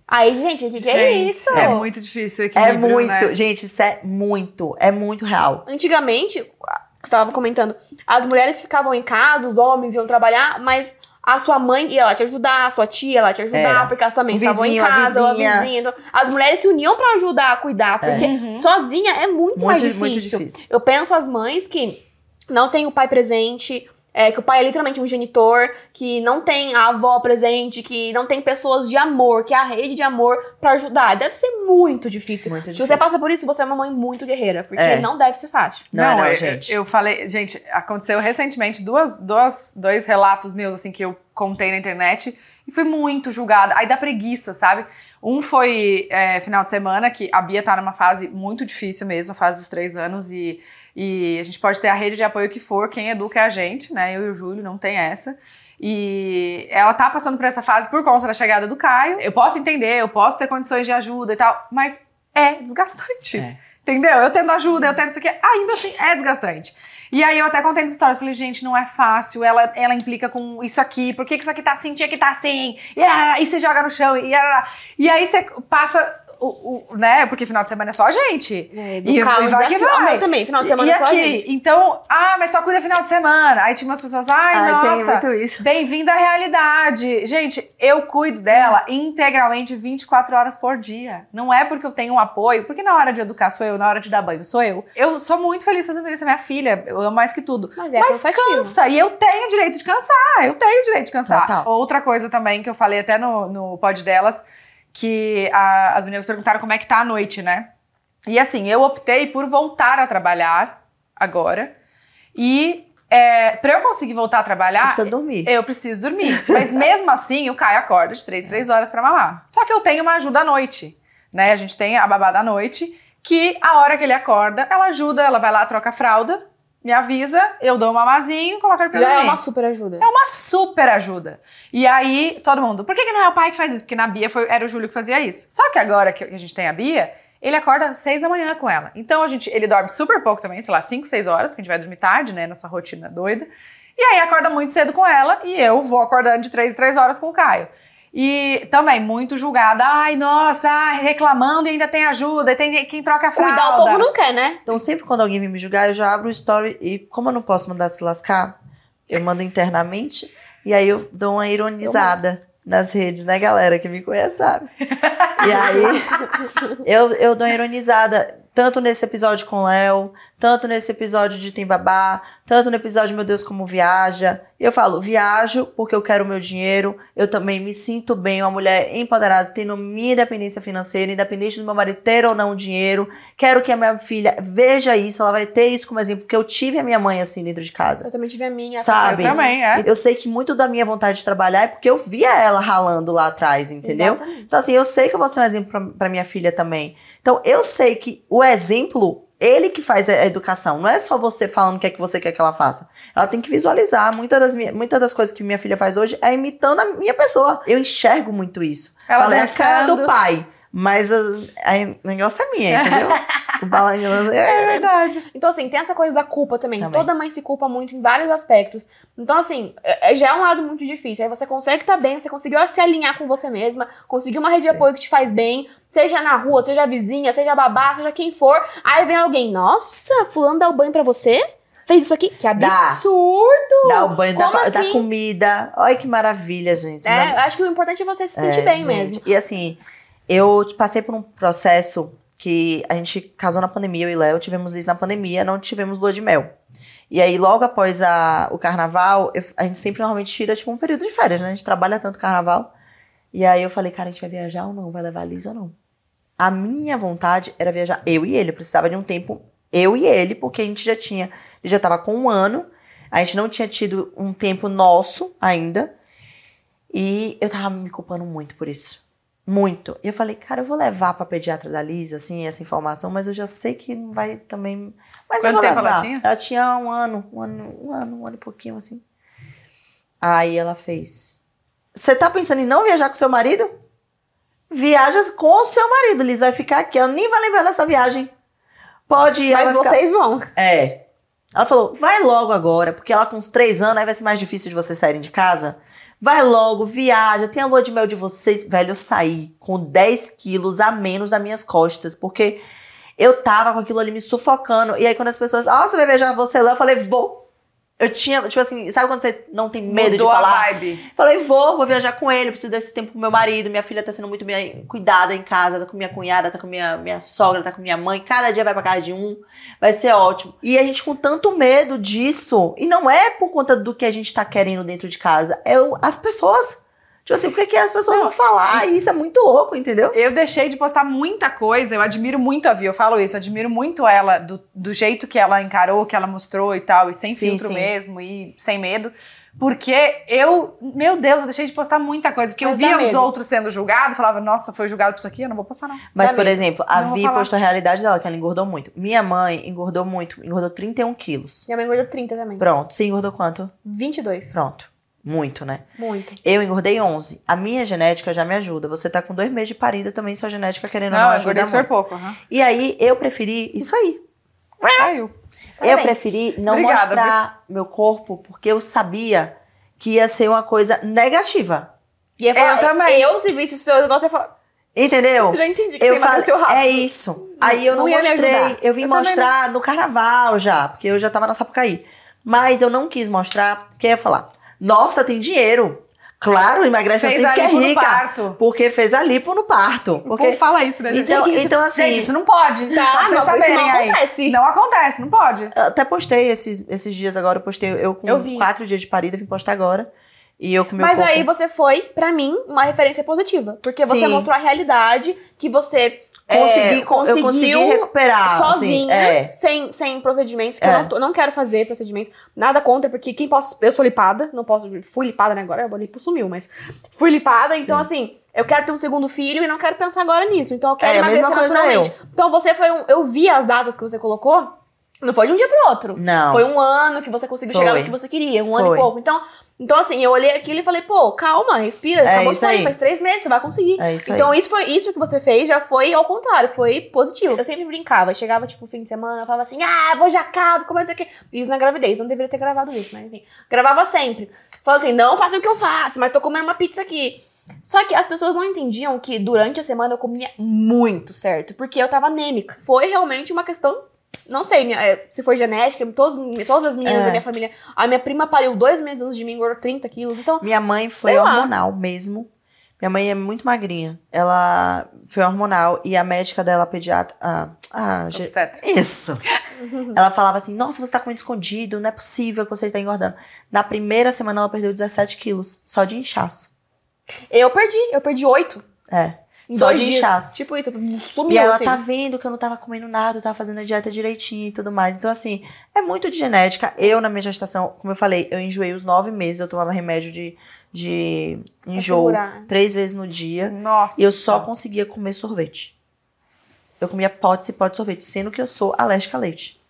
Aí, gente, o que, que é Gente, isso? É muito difícil esse É equilíbrio, muito, né? gente, isso é muito, é muito real. Antigamente, você estava comentando, as mulheres ficavam em casa, os homens iam trabalhar, mas a sua mãe ia lá te ajudar, a sua tia ia lá te ajudar, Era. porque elas também O estavam em vizinho, a casa, ou a vizinha. vizinha. Então, as mulheres se uniam pra ajudar a cuidar, porque Uhum. sozinha é muito, mais Muito, muito difícil. difícil. Eu penso as mães que não têm o pai presente, é, que o pai é literalmente um genitor, que não tem a avó presente, que não tem pessoas de amor, que é a rede de amor pra ajudar. Deve ser muito difícil. Muito Se difícil. você passa por isso, você é uma mãe muito guerreira, porque É. não deve ser fácil. Não, não, eu, gente. Eu, eu falei, gente, aconteceu recentemente duas, duas, dois relatos meus, assim, que eu contei na internet e fui muito julgada. Aí dá preguiça, sabe? Um foi é, final de semana, que a Bia tá numa fase muito difícil mesmo, a fase dos três anos, e, e a gente pode ter a rede de apoio que for, quem educa é a gente, né? Eu e o Júlio, não tem essa. E ela tá passando por essa fase por conta da chegada do Caio. Eu posso entender, eu posso ter condições de ajuda e tal, mas é desgastante. É. Entendeu? Eu tendo ajuda, eu tendo isso aqui, ainda assim é desgastante. E aí eu até contei as histórias, falei, gente, não é fácil, ela, ela implica com isso aqui, por que, que isso aqui tá assim, tinha que tá assim, e, ah, e você joga no chão, e, ah, e aí você passa, o, o- né, porque final de semana é só a gente. É, E- carro, e vai que desafio. vai. Meu também, final de semana e é só a aqui, gente. então, ah, mas só cuida final de semana. Aí tinha umas pessoas, ai, Ai, nossa, bem-vinda à realidade. Gente, eu cuido dela integralmente 24 horas por dia. Não é porque eu tenho um apoio, porque na hora de educar sou eu, na hora de dar banho sou eu. Eu sou muito feliz fazendo isso, é minha filha, eu amo mais que tudo. Mas é Mas cansa, e eu tenho direito de cansar, eu tenho direito de cansar. Total. Outra coisa também que eu falei até no, no pod delas, que a- as meninas perguntaram como é que tá a noite, né? E assim, eu optei por voltar a trabalhar agora. E é, para eu conseguir voltar a Você trabalhar, precisa dormir. eu preciso dormir. Mas mesmo assim, o Caio acorda de 3, 3 horas pra mamar. Só que eu tenho uma ajuda à noite, né? A gente tem a babá da noite, que a hora que ele acorda, ela ajuda, ela vai lá, troca a fralda, me avisa, eu dou um mamazinho, coloco ele pra Já é dormir. uma super ajuda. É uma super ajuda. E aí, todo mundo, por que, que não é o pai que faz isso? Porque na Bia foi- era o Júlio que fazia isso. Só que agora que a gente tem a Bia, ele acorda às seis da manhã com ela. Então a gente, ele dorme super pouco também, sei lá, cinco, seis horas, porque a gente vai dormir tarde, né, nessa rotina doida. E aí acorda muito cedo com ela e eu vou acordando de três em três horas com o Caio. E também muito julgada. Ai, nossa, reclamando e ainda tem ajuda, e tem quem troca a fralda. Cuidar o povo não quer, né? Então, sempre quando alguém vem me julgar, eu já abro o story e, como eu não posso mandar se lascar, eu mando internamente e aí eu dou uma ironizada. nas redes, né, galera? Que me conhece sabe. E aí, [laughs] eu, eu dou uma ironizada, tanto nesse episódio com Léo, tanto nesse episódio de Tem Babá, tanto no episódio Meu Deus Como Viaja. Eu falo, viajo porque eu quero o meu dinheiro, eu também me sinto bem, uma mulher empoderada, tendo minha independência financeira, independente do meu marido ter ou não dinheiro. Quero que a minha filha veja isso, ela vai ter isso como exemplo, porque eu tive a minha mãe assim dentro de casa. Eu também tive a minha. Sabe? Eu também, é. Eu sei que muito da minha vontade de trabalhar é porque eu via ela ralando lá atrás, entendeu? Exatamente. Então, assim, eu sei que eu vou ser um exemplo pra minha filha também. Então, eu sei que o exemplo, ele que faz a educação. Não é só você falando o que é que você quer que ela faça. Ela tem que visualizar. Muitas das, minha, muitas das coisas que minha filha faz hoje é imitando a minha pessoa. Eu enxergo muito isso. Ela Falei a cara do pai. Mas a- o negócio é minha, entendeu? [laughs] o balanço É verdade. Então, assim, tem essa coisa da culpa também. Também. Toda mãe se culpa muito em vários aspectos. Então, assim, é- é- já é um lado muito difícil. Aí você consegue estar bem, você conseguiu se alinhar com você mesma, conseguiu uma rede de apoio que te faz bem, seja na rua, seja a vizinha, seja a babá, seja quem for. Aí vem alguém, nossa, fulano dá o banho pra você? Fez isso aqui? Que absurdo! Dá o banho Como da assim? comida. Olha que maravilha, gente. É, Não- acho que o importante é você se sentir É, bem gente. mesmo. E assim, eu passei por um processo que a gente casou na pandemia, eu e Léo tivemos isso na pandemia, não tivemos lua de mel. E aí, logo após a- o carnaval, eu- a gente sempre normalmente tira, tipo, um período de férias, né? A gente trabalha tanto carnaval. E aí eu falei, cara, a gente vai viajar ou não? Vai levar a Liz ou não? A minha vontade era viajar eu e ele. Eu precisava de um tempo, eu e ele, porque a gente já tinha, ele já tava com um ano, a gente não tinha tido um tempo nosso ainda. E eu tava me culpando muito por isso. Muito. E eu falei, cara, eu vou levar pra pediatra da Liz, assim, essa informação, mas eu já sei que não vai também. Mas eu Quanto vou tempo levar. ela tinha? Ela tinha um ano, um ano, um ano, um ano e pouquinho, assim. Aí ela fez. Você tá pensando em não viajar com seu marido? Viaja com o seu marido, Liz. Vai ficar aqui. Ela nem vai lembrar dessa viagem. Pode ir. Mas vai ficar- vocês vão. é. Ela falou, vai logo agora, porque ela com uns três anos, aí vai ser mais difícil de vocês saírem de casa. Vai logo, viaja, tem a lua de mel de vocês. Velho, eu saí com 10 quilos a menos das minhas costas, porque eu tava com aquilo ali me sufocando. E aí quando as pessoas, ah, você vai viajar você lá? Eu falei, vou. Eu tinha, tipo assim, sabe quando você não tem medo Mudou de falar? a vibe. Falei, vou, vou viajar com ele, preciso desse tempo com meu marido, minha filha tá sendo muito cuidada em casa, tá com minha cunhada, tá com minha, minha sogra, tá com minha mãe, cada dia vai pra casa de um, vai ser ótimo. E a gente com tanto medo disso, e não é por conta do que a gente tá querendo dentro de casa, é as pessoas. Tipo assim, o que, as pessoas Não, vão falar? E isso é muito louco, entendeu? Eu deixei de postar muita coisa. Eu admiro muito a Vi, eu falo isso. Eu admiro muito ela, do, do jeito que ela encarou, que ela mostrou e tal, e sem Sim, filtro sim. mesmo, e sem medo. Porque eu, meu Deus, eu deixei de postar muita coisa. Porque eu Mas dá via os medo. outros sendo julgados, falava, nossa, foi julgado por isso aqui, eu não vou postar, não. Mas, Dá por medo. exemplo, a Não Vi postou a realidade dela, que ela engordou muito. Minha mãe engordou muito, engordou 31 quilos. Minha mãe engordou 30 também. Pronto, você engordou quanto? 22. Pronto. Muito, né? Muito. Eu engordei 11. A minha genética já me ajuda. Você tá com dois meses de parida também, sua genética querendo Não, não eu ajuda engordei super muito. pouco. aham. E aí, eu preferi isso aí. Caiu. Eu Parabéns. preferi não Obrigada, mostrar meu corpo, porque eu sabia que ia ser uma coisa negativa. E ia falar, Eu também. Eu, se visse o seu negócio, ia falar. Entendeu? Eu já entendi que Eu você falei, emagreceu rápido. é isso. Aí eu não, Não mostrei. Eu vim Eu mostrar no carnaval já, porque eu já tava na Sapucaí. Mas eu não quis mostrar, porque eu ia falar, nossa, tem dinheiro. Claro, emagrece Fez assim porque é no rica. parto. Porque fez a lipo no parto. Porque povo fala isso, né? Então, isso- então assim, Gente, isso não pode. Tá, não, isso não aí. acontece. Não acontece, não pode. eu até postei esses, esses dias agora, eu postei eu com Eu quatro dias de parida, vim postar agora. E eu com meu Mas corpo. aí você foi, pra mim, uma referência positiva. Porque você Sim. mostrou a realidade que você consegui, é, con- eu consegui conseguiu recuperar. assim, sozinha, é. sem, sem procedimentos, que É. eu não, tô- não quero fazer procedimentos. Nada contra, porque quem posso. Eu sou lipada, não posso. Fui lipada, né? Agora a lipo sumiu, mas fui lipada, então assim. Eu quero ter um segundo filho e não quero pensar agora nisso. Então eu quero É, emagrecer naturalmente. Então você foi um. Eu vi as datas que você colocou. Não foi de um dia pro outro. Não. Foi um ano que você conseguiu chegar Foi. no que você queria, um ano Foi. e pouco. Então, então assim, eu olhei aquilo e falei, pô, calma, respira, É acabou isso aí. faz três meses, você vai conseguir. É isso Então, aí. isso foi isso que você fez, já foi ao contrário, foi positivo. Eu sempre brincava, chegava, tipo, fim de semana, eu falava assim, ah, vou jacar, como é que. Isso na gravidez, não deveria ter gravado isso, mas enfim. Gravava sempre. Falava assim, não faça o que eu faço, mas tô comendo uma pizza aqui. Só que as pessoas não entendiam que durante a semana eu comia muito certo, porque eu tava anêmica. Foi realmente uma questão não sei minha- é, se foi genética, todos, todas as meninas É. da minha família. A minha prima pariu dois meses antes de mim, engordou 30 quilos. Então, Minha mãe foi Sei lá. hormonal mesmo. Minha mãe é muito magrinha. Ela foi hormonal e a médica dela, a pediatra. A, a, Obstetra. isso. [laughs] Ela falava assim: Nossa, você tá comendo escondido, não é possível que você tá engordando. Na primeira semana ela perdeu 17 quilos, só de inchaço. Eu perdi, eu perdi oito. É. Em Só dois dias. Tipo isso, E sumiu ela assim. tá vendo que eu não tava comendo nada, eu tava fazendo a dieta direitinho e tudo mais. Então, assim, é muito de genética. Eu, na minha gestação, como eu falei, eu enjoei os nove meses, eu tomava remédio de, de enjoo três vezes no dia. Nossa. E eu só conseguia comer sorvete. Eu comia potes e potes de sorvete, sendo que eu sou alérgica a leite.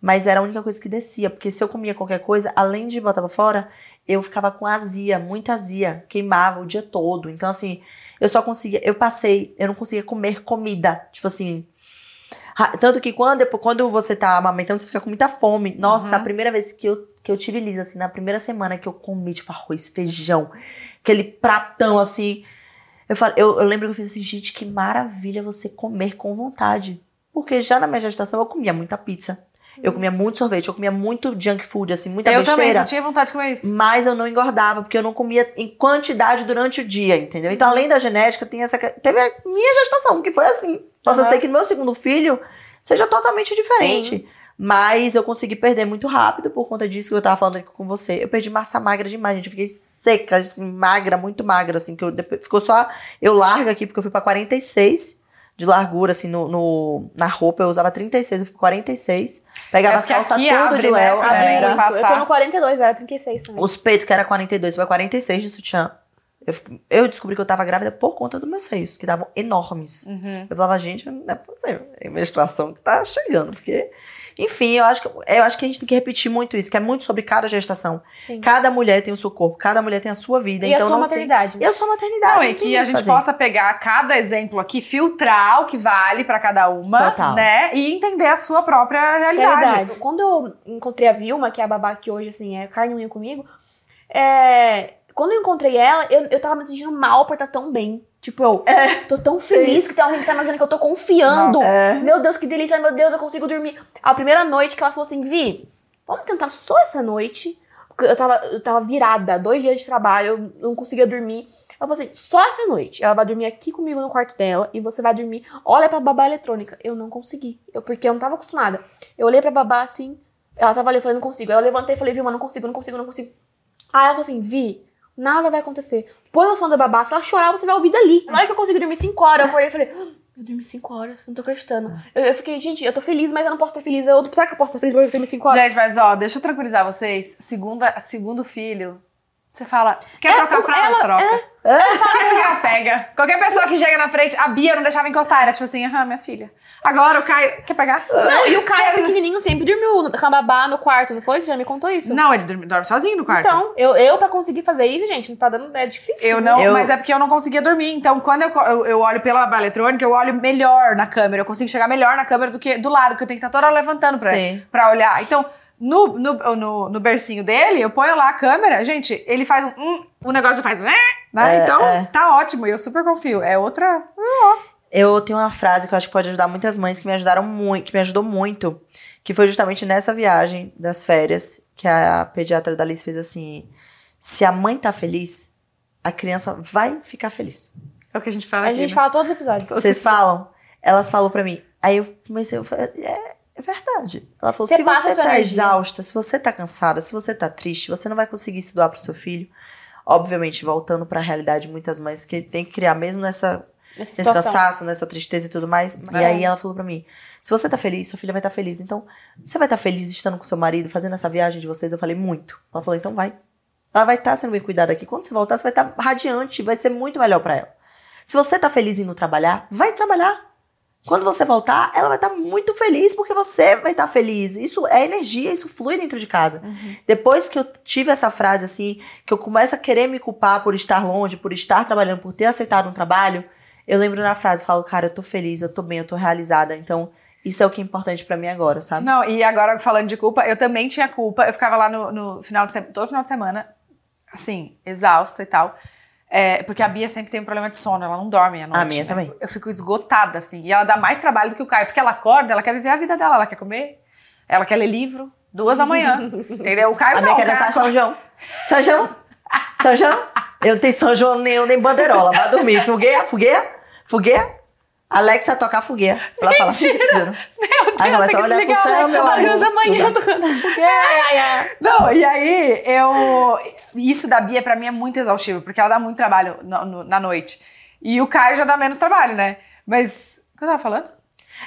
Mas era a única coisa que descia, porque se eu comia qualquer coisa, além de botar pra fora, eu ficava com azia, muita azia, queimava o dia todo. Então, assim, eu só conseguia, eu passei, eu não conseguia comer comida. Tipo assim. Tanto que quando, quando você tá amamentando, você fica com muita fome. Nossa, Uhum. a primeira vez que eu, que eu tive Lisa, assim, na primeira semana que eu comi, tipo, arroz, feijão, aquele pratão, assim. Eu, falei, eu, eu lembro que eu fiz assim, gente, que maravilha você comer com vontade. Porque já na minha gestação eu comia muita pizza. Eu comia muito sorvete, eu comia muito junk food, assim, muita eu também, besteira. só tinha vontade de comer isso. Mas eu não engordava, porque eu não comia em quantidade durante o dia, entendeu? Então, além da genética, tem essa. Teve a minha gestação, que foi assim. Posso Aham. ser que no meu segundo filho seja totalmente diferente. Mas eu consegui perder muito rápido por conta disso que eu tava falando aqui com você. Eu perdi massa magra demais, gente. Eu fiquei seca, assim, magra, muito magra, assim, que eu ficou só eu larga aqui, porque eu fui pra 46 de largura, assim, no, no- na roupa. Eu usava 36, eu fui pra 46. Pegava É calças aqui tudo abre, de né? Léo. Abre era. muito. Eu tô no 42, era 36 também. Os peitos, que era 42, foi 46 de sutiã. Eu, eu descobri que eu tava grávida por conta dos meus seios, que estavam enormes. Uhum. Eu falava, gente, não é possível. É a menstruação que tá chegando, porque... Enfim, eu acho, que, eu acho que a gente tem que repetir muito isso, que é muito sobre cada gestação. Sim. Cada mulher tem o seu corpo, cada mulher tem a sua vida. E a então sua não tem- maternidade. E a sua maternidade. Não, não e que a gente fazer. possa pegar cada exemplo aqui, filtrar o que vale pra cada uma, Total. né? E entender a sua própria realidade. Realidade. Quando eu encontrei a Vilma, que é a babá que hoje, assim, é carne e unha comigo, é... quando eu encontrei ela, eu, eu tava me sentindo mal por estar tão bem. Tipo, eu tô tão feliz que tem alguém que tá imaginando que eu tô confiando. Nossa. É. Meu Deus, que delícia, meu Deus, eu consigo dormir. A primeira noite que ela falou assim, Vi, vamos tentar só essa noite. Porque eu tava, eu tava virada, dois dias de trabalho, eu não conseguia dormir. Ela falou assim, só essa noite. Ela vai dormir aqui comigo no quarto dela e você vai dormir. Olha pra babá eletrônica. Eu não consegui. Eu, porque eu não tava acostumada. Eu olhei pra babá assim, ela tava ali, eu falei, não consigo. Aí eu levantei e falei, Vilma, não consigo, não consigo, não consigo. Aí ela falou assim, Vi, nada vai acontecer. Põe o som da babá, se ela chorar, você vai ouvir dali. Na hora que eu consegui dormir 5 horas, eu acordei e falei, "Ah, eu dormi 5 horas, não tô acreditando. Eu, eu fiquei, gente, eu tô feliz, mas eu não posso estar feliz. Eu, será que eu posso estar feliz porque eu dormi 5 horas? Gente, mas ó, deixa eu tranquilizar vocês. Segunda, segundo filho, você fala, quer trocar a fralda? Troca. Fala que ela pega. Qualquer pessoa que chega na frente, a Bia não deixava encostar, era tipo assim, aham, minha filha. Agora o Caio, quer pegar? Não, e o Caio pequenininho sempre dormiu com a babá no quarto, não foi? Já me contou isso? Não, ele dorme, dorme sozinho no quarto. Então, eu, eu pra conseguir fazer isso, gente, não tá dando. É difícil. Eu não, Eu- mas é porque eu não conseguia dormir. Então, quando eu, eu, eu olho pela aba eletrônica, eu olho melhor na câmera. Eu consigo chegar melhor na câmera do que do lado, porque eu tenho que estar toda hora levantando pra, Sim. pra olhar. Então, no, no, no, no bercinho dele, eu ponho lá a câmera. Gente, ele faz um. hum, o negócio faz. um, Né? É, então, é. tá ótimo. E eu super confio. É outra. Eu tenho uma frase que eu acho que pode ajudar muitas mães que me ajudaram muito, que me ajudou muito, que foi justamente nessa viagem das férias que a pediatra da Liz fez assim: se a mãe tá feliz, a criança vai ficar feliz. É o que a gente fala A aqui. gente né? fala todos os episódios. Vocês falam? Elas falam pra mim. Aí eu comecei, eu falei, é, é verdade. Ela falou: Você se a você tá energia. exausta, se você tá cansada, se você tá triste, você não vai conseguir se doar pro seu filho. Obviamente, voltando pra realidade, muitas mães que tem que criar mesmo nessa nesse cansaço, nessa tristeza e tudo mais. E É. aí ela falou pra mim: se você tá feliz, sua filha vai estar feliz. Então, você vai estar feliz estando com seu marido, fazendo essa viagem de vocês? Eu falei, muito. Ela falou, então vai. Ela vai estar sendo bem cuidada aqui. Quando você voltar, você vai estar radiante, vai ser muito melhor pra ela. Se você tá feliz indo trabalhar, vai trabalhar. Quando você voltar, ela vai estar muito feliz porque você vai estar feliz. Isso é energia, isso flui dentro de casa. Uhum. Depois que eu tive essa frase assim, que eu começo a querer me culpar por estar longe, por estar trabalhando, por ter aceitado um trabalho, eu lembro na frase, falo, cara, eu tô feliz, eu tô bem, eu tô realizada. Então, isso é o que é importante pra mim agora, sabe? Não, e agora falando de culpa, eu também tinha culpa. Eu ficava lá no, no final de semana, todo final de semana, assim, exausta e tal. É, porque a Bia sempre tem um problema de sono, ela não dorme à noite. A minha né? também. Eu fico esgotada, assim. E ela dá mais trabalho do que o Caio, porque ela acorda, ela quer viver a vida dela, ela quer comer, ela quer ler livro, duas da manhã. [laughs] entendeu? O Caio A não. minha o quer dançar São João. São João? São João? Eu não tenho São João nenhum, nem bandeirola. Vai dormir. Fogueira, fogueira, fogueira. Alexa tocar fogueira. Ela. Meu Deus, Aí começa a olhar pro céu, meu. Deus, amanhã tocando. Ai, ai, ai. Não, e aí eu. Isso da Bia pra mim é muito exaustivo, porque ela dá muito trabalho no- no- na noite. E o Caio já dá menos trabalho, né? Mas. O que eu tava falando?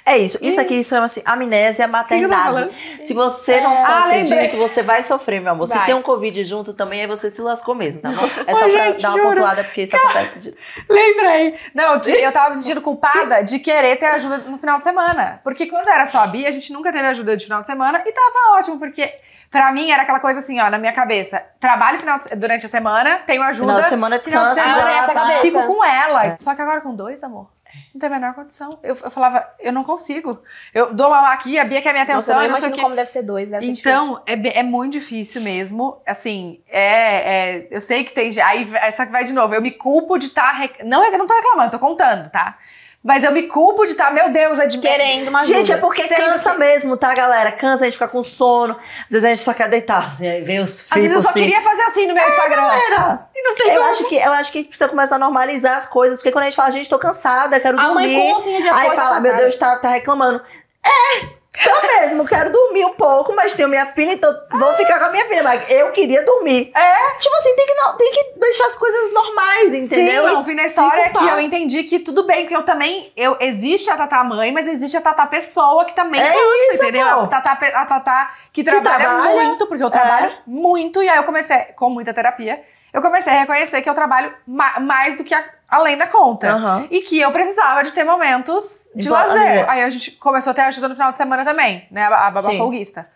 É isso. Isso aqui chama-se amnésia maternidade. Se você não É. sofre Ah, disso, você vai sofrer, meu amor. Se Vai. tem um Covid junto também, aí você se lascou mesmo, tá bom? É Ô, só pra gente, dar uma juro. pontuada, porque isso acontece de... Lembrei. Não, de- eu tava me sentindo culpada de querer ter ajuda no final de semana. Porque quando era só a Bia, a gente nunca teve ajuda de final de semana e tava ótimo, porque pra mim era aquela coisa assim, ó, na minha cabeça. Trabalho final de- durante a semana, tenho ajuda. Final de semana Final de descansa. semana, Ah, essa cabeça. fico com ela. É. Só que agora com dois, amor. Não tem a menor condição. Eu, eu falava, eu não consigo. Eu dou uma aqui, a Bia quer minha Nossa, eu atenção, não imagino como deve ser dois. Deve ser Então, é, be- é muito difícil mesmo. Assim, é, é- eu sei que tem. Aí essa que vai de novo. Eu me culpo de estar. não, eu não tô reclamando, tô contando, tá? Mas eu me culpo de estar, meu Deus, é de querendo uma ajuda. Gente, é porque Sempre. cansa mesmo, tá, galera? Cansa, a gente fica com sono. Às vezes a gente só quer deitar. Assim, aí vem os Às vezes eu só assim. queria fazer assim no meu Instagram. Galera, [laughs] não tem eu como. acho, que, eu acho que a gente precisa começar a normalizar as coisas. Porque quando a gente fala, gente, tô cansada, quero A mãe dormir. com ou sem rede de apoio Aí fala, meu. Deus, tá, tá reclamando. É, eu mesmo, quero dormir um pouco, mas tenho minha filha, então vou ficar com a minha filha. Mas eu queria dormir. É. Tipo assim, tem que, não, tem que deixar as coisas normais, entendeu? Sim, o fim da história é que eu entendi que tudo bem, porque eu também. Eu, existe a Tatá mãe, mas existe a Tatá pessoa que também É cansa, isso, entendeu? A Tatá, a Tatá que trabalha, trabalha. É. muito, porque eu trabalho muito, e aí eu comecei, com muita terapia, eu comecei a reconhecer que eu trabalho ma- mais do que a- além da conta. Aham. E que eu precisava de ter momentos de Impo- lazer. Aí a gente começou a ter ajuda no final de semana também, né? A, a babá folguista.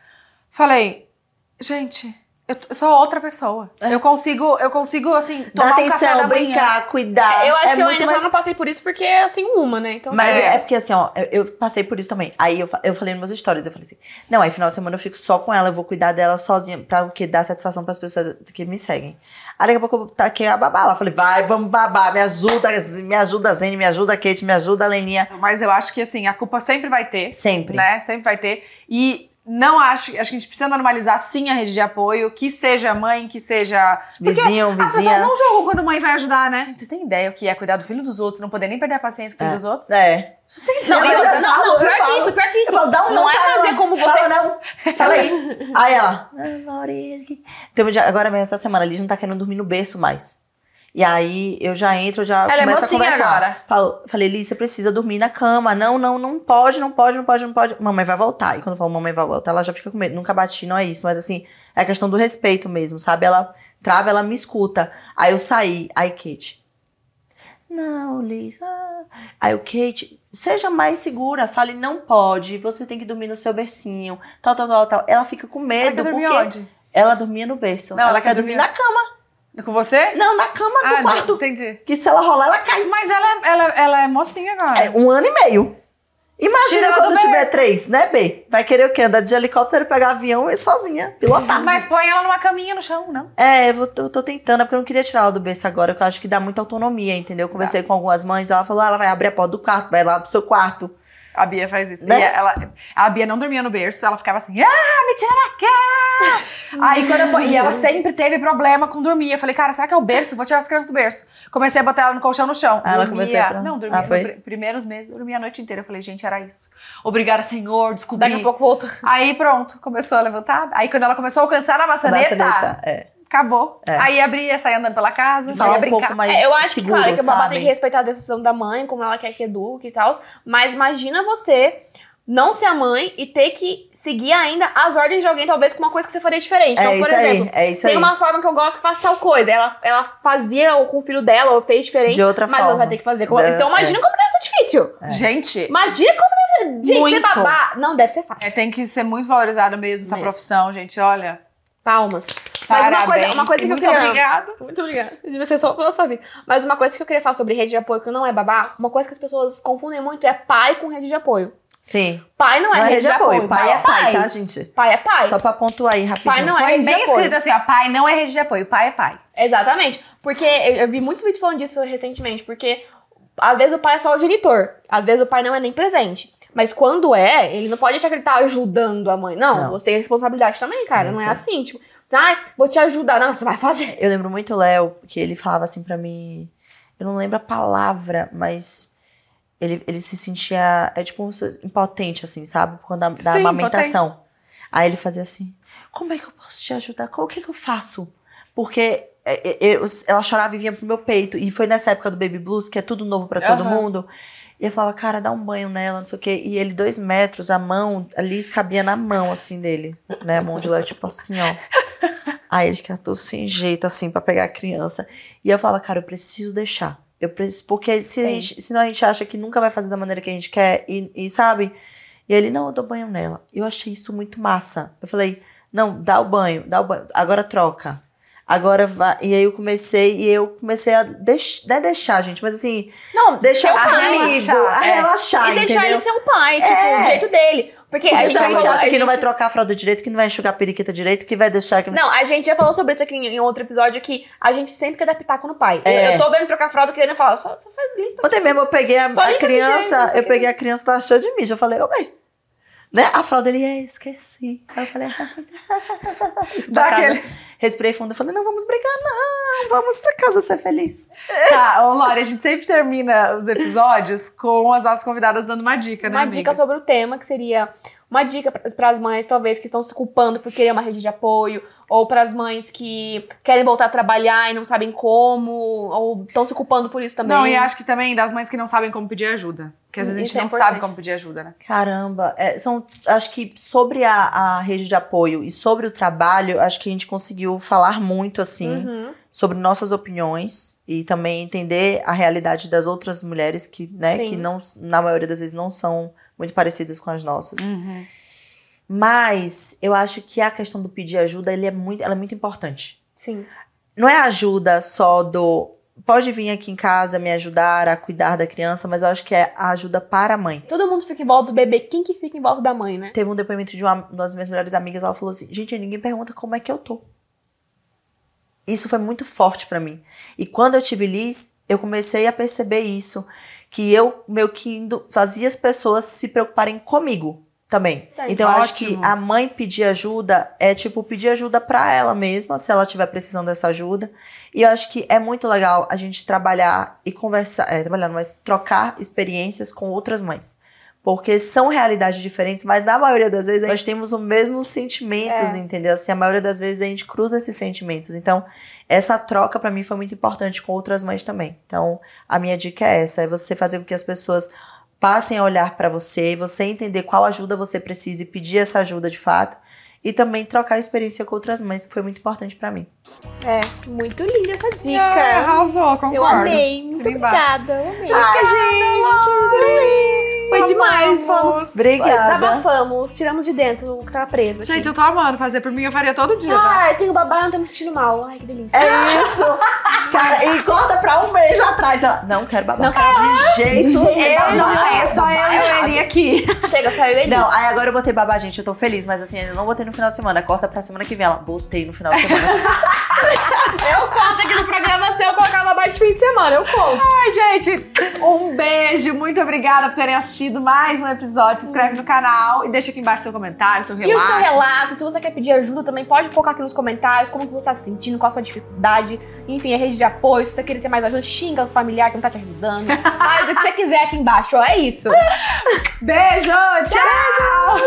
Falei, gente, eu, sou outra pessoa. Eu consigo, eu consigo, assim, tomar um café atenção, da manhã. brincar, cuidar. Eu acho É que eu ainda mais só não passei por isso porque eu tenho uma, né? Então, Mas É. é. porque assim, ó, eu, eu passei por isso também. Aí eu, eu falei nos meus stories, eu falei assim, não, aí final de semana eu fico só com ela, eu vou cuidar dela sozinha, pra o quê? Dar satisfação pras pessoas que me seguem. Aí daqui a pouco eu taquei a babá lá, falei, vai, vamos babar, me ajuda, me ajuda Zene, me ajuda Kate, me ajuda Leninha. Mas eu acho que, assim, a culpa sempre vai ter, Sempre. né? Sempre vai ter. E não acho, acho que a gente precisa normalizar, sim, a rede de apoio, que seja mãe, que seja... Vizinho, As pessoas vizinha. não julgam quando mãe vai ajudar, né? Gente, vocês têm ideia o que é cuidar do filho dos outros, não poder nem perder a paciência com o filho É. dos outros? É. Não, e outra, eu não, falo, não, eu pior que isso, pior que Eu isso. falo, dá um não é pra fazer ela. como você. Fala não. Fala aí. [laughs] Aí ela. "Ah, Maurício, que-" Teve um dia, agora mesmo essa semana, a Liz não tá querendo dormir no berço mais. E aí eu já entro, já Ela é começo a mocinha conversar. agora. Falo, falei, Liz, você precisa dormir na cama. Não, não, não pode, não pode, não pode, não pode. Mamãe vai voltar. E quando eu falo mamãe vai voltar, ela já fica com medo. Nunca bati, não é isso. Mas assim, é a questão do respeito mesmo, sabe? Ela trava, ela me escuta. Aí eu saí. Aí, Kate. Não, Liz. ah." Aí o Kate, seja mais segura. Fale, não pode. Você tem que dormir no seu bercinho. Tal, tal, tal, tal. Ela fica com Ela medo. dormir porque onde? ela dormia no berço. Não, ela, ela quer dormir- na cama. Com você? Não, na cama do Ah, quarto. entendi. Que se ela rolar, ela cai. Mas ela, é- ela, ela é mocinha agora. É um ano e meio. Imagina quando do tiver berço. três, né, B? Vai querer o quê? Andar de helicóptero, pegar avião e sozinha, pilotar. Mas põe ela numa caminha no chão, não? É, eu, vou- eu tô tentando, é porque eu não queria tirar ela do berço agora, porque eu acho que dá muita autonomia, entendeu? Eu conversei Tá. com algumas mães, ela falou, ah, ela vai abrir a porta do quarto, vai lá pro seu quarto. A Bia faz isso. Né? Ela, a Bia não dormia no berço, ela ficava assim, ah, me tira daqui! [laughs] Aí quando eu, e ela sempre teve problema com dormir. Eu falei, cara, será que é o berço? Vou tirar as crianças do berço. Comecei a botar ela no colchão no chão. Ah, ela começou a Não, dormia. Ah, pr- primeiros meses, dormia a noite inteira. Eu falei, gente, era isso. Obrigada, Senhor, descobri. Daqui a pouco volta. Aí pronto, começou a levantar. Aí quando ela começou a alcançar a maçaneta, Maçaneta, é. Acabou. É. Aí abria, saía andando pela casa, Falar ia um brincar. pouco mais É, eu acho seguro, que, claro, que o babá tem que respeitar a decisão da mãe, como ela quer que eduque e tal. Mas imagina você não ser a mãe e ter que seguir ainda as ordens de alguém, talvez com uma coisa que você faria diferente. Então, é por isso exemplo, aí, é isso tem aí. uma forma que eu gosto que faça tal coisa. Ela, ela fazia com o filho dela, ou fez diferente. De outra mas forma. ela vai ter que fazer. com- É, Então imagina como deve ser difícil. É. Gente, Imagina como deve ser. Gente, ser Muito. babá. Não, deve ser fácil. é, tem que ser muito valorizada mesmo essa Mesmo. profissão, gente. Olha. Palmas. Mas uma coisa, uma coisa que eu muito queria. obrigada. Muito obrigada. Ser só pela sua vida. Mas uma coisa que eu queria falar sobre rede de apoio que não é babá, uma coisa que as pessoas confundem muito é pai com rede de apoio. Sim. Pai não é Não é rede de apoio. Pai é pai, tá, gente? Pai é pai. Só pra pontuar aí rapidinho. Pai não é rede de bem apoio. escrito assim, ó, pai não é rede de apoio, pai é pai. Exatamente. Porque eu, eu vi muitos vídeos falando disso recentemente, porque às vezes o pai é só o genitor, às vezes o pai não é nem presente. Mas quando é, ele não pode achar que ele tá ajudando a mãe. Não, Não. você tem responsabilidade também, cara. É não é assim, tipo. Ai, vou te ajudar. Não, você vai fazer. Eu lembro muito o Léo, que ele falava assim pra mim. Eu não lembro a palavra, mas ele, ele se sentia. É tipo um, impotente, assim, sabe? Quando da, da Sim, amamentação. Aí ele fazia assim: Como é que eu posso te ajudar? O que, que eu faço? Porque é, é, eu- ela chorava e vinha pro meu peito. E foi nessa época do Baby Blues, que é tudo novo pra todo Aham. mundo. E eu falava, cara, dá um banho nela, não sei o quê. E ele, dois metros, a mão, a Liz cabia na mão, assim, dele. Né? A mão de Léo, tipo assim, ó. Aí ele ficava todo sem jeito, assim, pra pegar a criança. E eu falava, cara, eu preciso deixar. Eu preciso, porque se a gente, senão a gente acha que nunca vai fazer da maneira que a gente quer, e, e sabe? E ele, não, eu dou banho nela. Eu achei isso muito massa. Eu falei, não, dá o banho, dá o banho, agora troca. Agora vai. E aí eu comecei, e eu comecei a deix, não é deixar, gente, mas assim, Não, deixar ser o o pai. amigo, relaxar, a é. relaxar, E deixar entendeu? ele ser um pai, tipo, É. do jeito dele. Porque, Porque a gente a gente falou, acha a que não vai gente- trocar a fralda direito, que não vai enxugar a periquita direito, que vai deixar que. Não, a gente já falou sobre isso aqui em em outro episódio, que a gente sempre quer dar pitaco no pai. Eu- É. Eu, tô vendo trocar fralda querendo falar, só, só faz limpa. Ontem mesmo eu peguei a, a criança, jeito, não eu o peguei a criança, tava cheia de mijo. Eu falei, ô mãe, né? A fralda ele é, esqueci. Aí eu falei, [laughs] Dá pra casa, aquele- respirei fundo. Eu falei, não vamos brigar, não. Vamos pra casa ser feliz. [laughs] Tá, ô Lore, a gente sempre termina os episódios com as nossas convidadas dando uma dica, né? Uma amiga? dica sobre o tema, que seria uma dica para as mães, talvez, que estão se culpando por querer uma rede de apoio, ou para as mães que querem voltar a trabalhar e não sabem como, ou estão se culpando por isso também. Não, e acho que também das mães que não sabem como pedir ajuda. Porque às vezes a gente Isso é não importante. sabe como pedir ajuda, né? Caramba, é, são, acho que sobre a, a rede de apoio e sobre o trabalho, acho que a gente conseguiu falar muito, assim, Uhum. sobre nossas opiniões e também entender a realidade das outras mulheres que, né, Sim. que não, na maioria das vezes não são muito parecidas com as nossas. Mas eu acho que a questão do pedir ajuda, ele é muito, ela é muito importante. Sim. Não é ajuda só do pode vir aqui em casa me ajudar a cuidar da criança, mas eu acho que é a ajuda para a mãe. Todo mundo fica em volta do bebê. Quem que fica em volta da mãe, né? Teve um depoimento de uma, uma das minhas melhores amigas, ela falou assim: "Gente, ninguém pergunta como é que eu tô". Isso foi muito forte pra mim. E quando eu tive Liz, eu comecei a perceber isso, que eu meio que indo, fazia as pessoas se preocuparem comigo também. Tá, então eu acho que a mãe pedir ajuda é tipo pedir ajuda pra ela mesma, se ela estiver precisando dessa ajuda. E eu acho que é muito legal a gente trabalhar e conversar, é, trabalhar, mas trocar experiências com outras mães. Porque são realidades diferentes, mas na maioria das vezes nós temos os mesmos sentimentos, É. entendeu? Assim, a maioria das vezes a gente cruza esses sentimentos. Então, essa troca pra mim foi muito importante com outras mães também. Então, a minha dica é essa: é você fazer com que as pessoas passem a olhar pra você, você entender qual ajuda você precisa e pedir essa ajuda de fato. E também trocar experiência com outras mães, que foi muito importante pra mim. É, muito linda essa dica. Ah, arrasou, concordo. eu amei. Muito obrigada. Eu amei. gente! Foi demais. Falamos, Obrigada. Desabafamos, tiramos de dentro o que tava preso. aqui. Gente, eu tô amando fazer. Por mim, eu faria todo dia, tá? Ai, tenho babá, não tô me sentindo mal. Ai, que delícia. É isso! Cara, e corta pra um mês atrás. Ela, não quero babar. Não quero de jeito De jeito nenhum. Eu não Babá, é só eu babá e errado. ele aqui. Chega, saiu ele. Não, aí agora eu botei babá, gente. Eu tô feliz, mas assim, eu não botei no final de semana. Corta pra semana que vem. Ela, botei no final de semana. [laughs] Eu conto aqui no programa se eu colocar babá de fim de semana. Eu conto. Ai, gente, um beijo. Muito obrigada por terem assistido mais um episódio. Se inscreve no canal e deixa aqui embaixo seu comentário, seu E relato. o seu relato, se você quer pedir ajuda também, pode colocar aqui nos comentários como que você tá se sentindo, qual a sua dificuldade. Enfim, a rede de apoio, se você querer ter mais ajuda, xinga os familiares que não tá te ajudando. [laughs] Faz o que você quiser aqui embaixo, ó. É isso. Beijo, tchau.